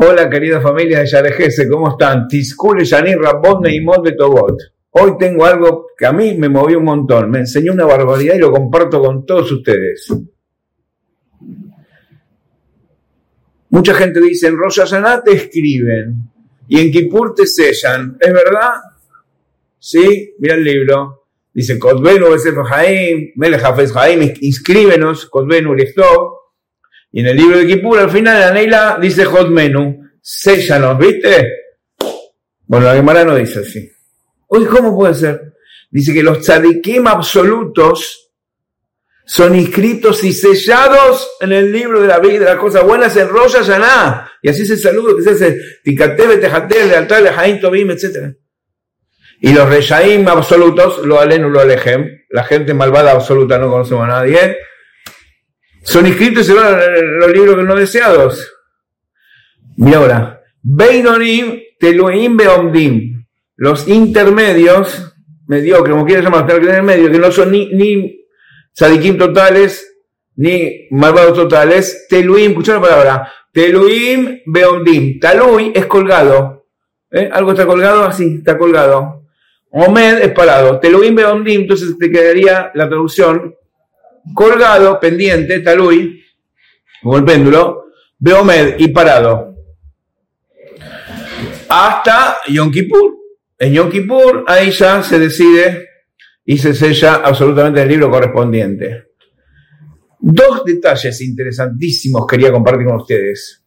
Hola querida familia de Yarejese, ¿cómo están? Tiscule, Yanir, Rabonne y Mod de Tobot. Hoy tengo algo que a mí me movió un montón, me enseñó una barbaridad y lo comparto con todos ustedes. Mucha gente dice, en Rosh te escriben y en Kippur te sellan. ¿Es verdad? Sí, mira el libro. Dice, Kotbenu Besef Haim, Melech Hafez Haim, inscríbenos, Kotbenu Lichtov. Y en el libro de Kippur, al final, la Neila dice Hot Menu, séllanos, ¿viste? Bueno, la Gemara no dice así. Uy, ¿cómo puede ser? Dice que los tzadikim absolutos son inscritos y sellados en el libro de la vida, de las cosas buenas en Rosh Hashanah. Y así se saluda, que se hace Tikatebe, Tejatebe, Lealtad, Lejaim, Tobim, etc. Y los Reyaim absolutos, lo alenu, lo alejem, la gente malvada absoluta no conocemos a nadie, son inscritos en los libros no deseados. Mira ahora. Beinonim teluim beomdim. Los intermedios, mediocres, como quieras llamar, que no son ni, ni sadikim totales, ni malvados totales. Teluim, escucha la palabra. Teluim beomdim. Talui es colgado. ¿Eh? Algo está colgado así, está colgado. Omed es parado. Teluim beomdim, entonces te quedaría la traducción colgado, pendiente, talui, como el péndulo, Beomed y parado. Hasta Yom Kippur. En Yom Kippur, ahí ya se decide y se sella absolutamente el libro correspondiente. Dos detalles interesantísimos quería compartir con ustedes.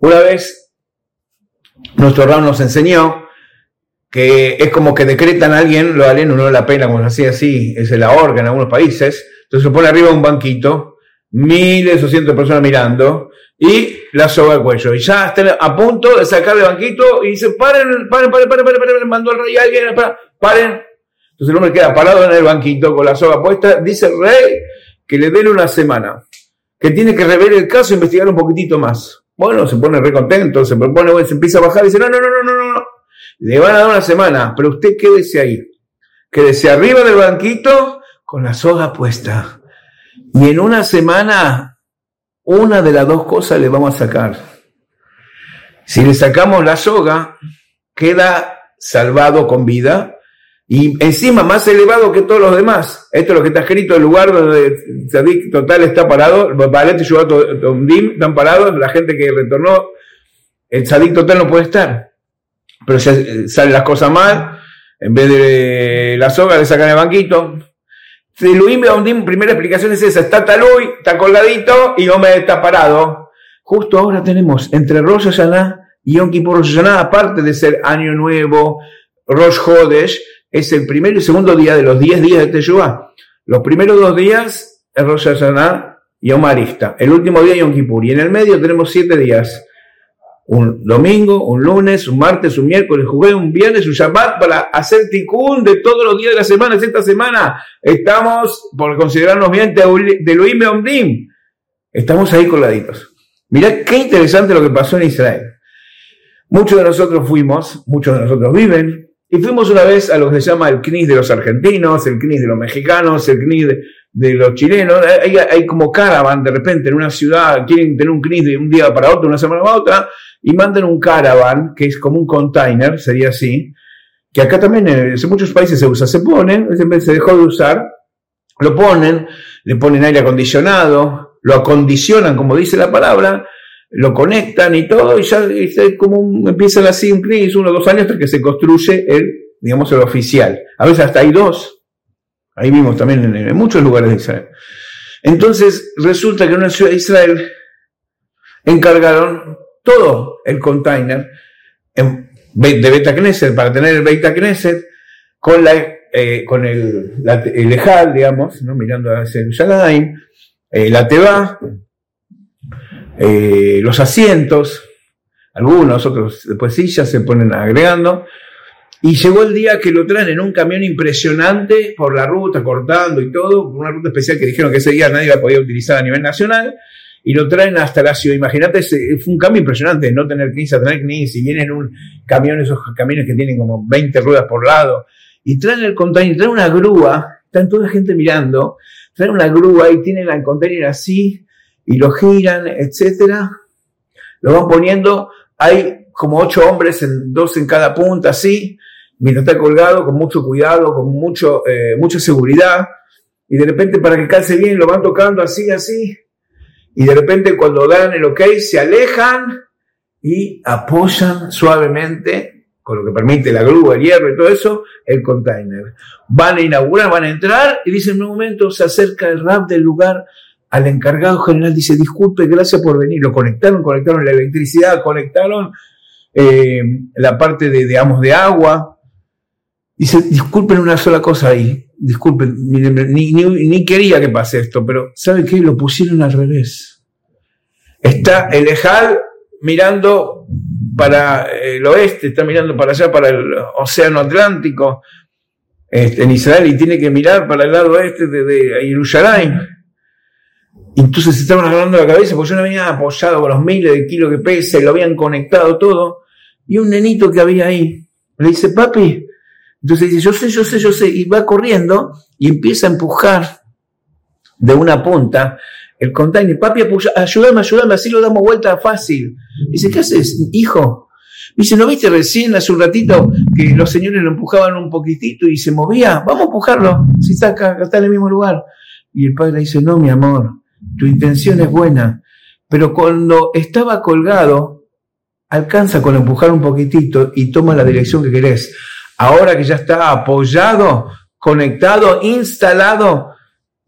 Una vez, nuestro Ram nos enseñó que es como que decretan a alguien, lo aleno no la pena, como se hacía así, es la orga en algunos países, entonces se pone arriba un banquito, miles o cientos de personas mirando, y la soga al cuello. Y ya están a punto de sacar el banquito y dice, paren, paren, paren, paren, paren, paren, mandó el rey a alguien, paren. Entonces el hombre queda parado en el banquito con la soga puesta, dice el rey que le den una semana, que tiene que rever el caso e investigar un poquitito más. Bueno, se pone re contento, se propone, se empieza a bajar y dice, no, no, no, no, no, le van a dar una semana, pero usted quédese ahí, quédese arriba del banquito con la soga puesta. Y en una semana, una de las dos cosas le vamos a sacar. Si le sacamos la soga, queda salvado con vida y encima más elevado que todos los demás. Esto es lo que está escrito, el lugar donde Sadik total está parado, Balete están parados, la gente que retornó, el Sadik total no puede estar. Pero si salen las cosas mal, en vez de la soga le sacan el banquito, Luis Beondim, primera explicación es esa, está Talui, está colgadito y Omer está parado. Justo ahora tenemos entre Rosh Hashanah y Yom Kippur Rosh Hashanah, aparte de ser Año Nuevo, Rosh Hodesh, es el primer y segundo día de los 10 días de Teshuvah. Los primeros dos días es Rosh Hashanah y Omarista. El último día Yom Kippur. Y en el medio tenemos siete días un domingo, un lunes, un martes, un miércoles, jugué un viernes, un Shabbat para hacer tikkun de todos los días de la semana. Esta semana estamos, por considerarnos bien, de Luim Omdim. Estamos ahí coladitos. Mirá qué interesante lo que pasó en Israel. Muchos de nosotros fuimos, muchos de nosotros viven, y fuimos una vez a lo que se llama el CNIS de los argentinos, el CNIS de los mexicanos, el CNIS de, los chilenos, hay, hay, como caravan de repente en una ciudad, quieren tener un CNIS de un día para otro, una semana para otra, y mandan un caravan, que es como un container, sería así, que acá también en muchos países se usa, se ponen, se dejó de usar, lo ponen, le ponen aire acondicionado, lo acondicionan, como dice la palabra, lo conectan y todo, y ya como un, empiezan así un CNIS, uno o dos años hasta que se construye el, digamos, el oficial. A veces hasta hay dos, Ahí vimos también en, muchos lugares de Israel. Entonces, resulta que en una ciudad de Israel encargaron todo el container de Beta Knesset para tener el Beta Knesset con, la, eh, con el, el Ejal, digamos, ¿no? mirando hacia el eh, la Teba, eh, los asientos, algunos, otros después sí ya se ponen agregando, y llegó el día que lo traen en un camión impresionante por la ruta, cortando y todo, una ruta especial que dijeron que ese día nadie la podía utilizar a nivel nacional, y lo traen hasta la ciudad. Imagínate, fue un cambio impresionante, no tener 15 a tener 15, y vienen un camión, esos camiones que tienen como 20 ruedas por lado, y traen el container, traen una grúa, están toda la gente mirando, traen una grúa y tienen el container así y lo giran, etcétera. Lo van poniendo, hay como ocho hombres, dos en cada punta, así, mientras está colgado, con mucho cuidado, con mucho, eh, mucha seguridad, y de repente para que calce bien lo van tocando así, así, y de repente cuando dan el ok se alejan y apoyan suavemente con lo que permite la grúa, el hierro y todo eso, el container. Van a inaugurar, van a entrar y dicen en un momento se acerca el rap del lugar al encargado general, dice disculpe, gracias por venir. Lo conectaron, conectaron la electricidad, conectaron eh, la parte de, digamos, de agua. Dice, disculpen una sola cosa ahí, disculpen, ni, ni, quería que pase esto, pero ¿sabe qué? Lo pusieron al revés. Está el Ejal mirando para el oeste, está mirando para allá, para el Océano Atlántico, este, en Israel, y tiene que mirar para el lado oeste de, de. Entonces se estaban agarrando la cabeza, porque yo no había apoyado con los miles de kilos que pesa y lo habían conectado todo. Y un nenito que había ahí le dice, papi, entonces dice, yo sé, yo sé, yo sé, y va corriendo y empieza a empujar de una punta el container, papi, ayúdame, ayúdame, así lo damos vuelta fácil. Dice, ¿qué haces, hijo? Dice, ¿no viste recién hace un ratito que los señores lo empujaban un poquitito y se movía? Vamos a empujarlo, si está acá, está en el mismo lugar. Y el padre dice, no, mi amor, tu intención es buena, pero cuando estaba colgado, alcanza con empujar un poquitito y toma la dirección que querés. Ahora que ya está apoyado, conectado, instalado,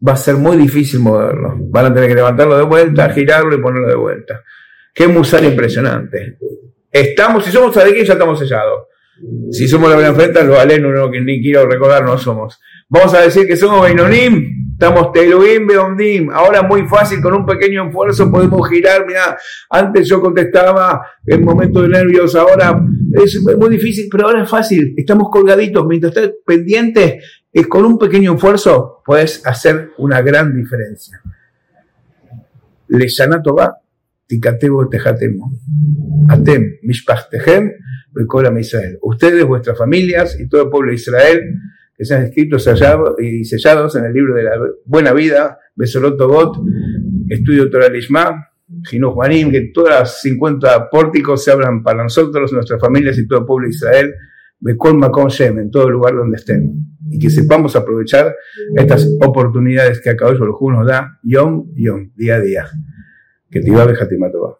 va a ser muy difícil moverlo. Van a tener que levantarlo de vuelta, girarlo y ponerlo de vuelta. Qué musar impresionante. Estamos, si somos aquí ya estamos sellados. Si somos la buena frente, los alenos, no, que ni quiero recordar, no somos. Vamos a decir que somos Beinonim, estamos Teluim, Beondim. Ahora muy fácil, con un pequeño esfuerzo podemos girar. Mira, antes yo contestaba en momentos de nervios, ahora es muy difícil, pero ahora es fácil. Estamos colgaditos, mientras estés pendiente, es con un pequeño esfuerzo puedes hacer una gran diferencia. Leshana va, tikatebo tejatemo. Atem, mishpachtehem, bekolam Israel. Ustedes, vuestras familias y todo el pueblo de Israel, sean escritos y sellados en el libro de la buena vida, Besorot Tobot, estudio Torah Lishma, Jinuj Manim, que todas las 50 pórticos se abran para nosotros, nuestras familias y todo el pueblo de Israel, Bekol Makom Shem, en todo lugar donde estén. Y que sepamos aprovechar estas oportunidades que acá hoy nos da, Yom Yom, día a día. Que te iba a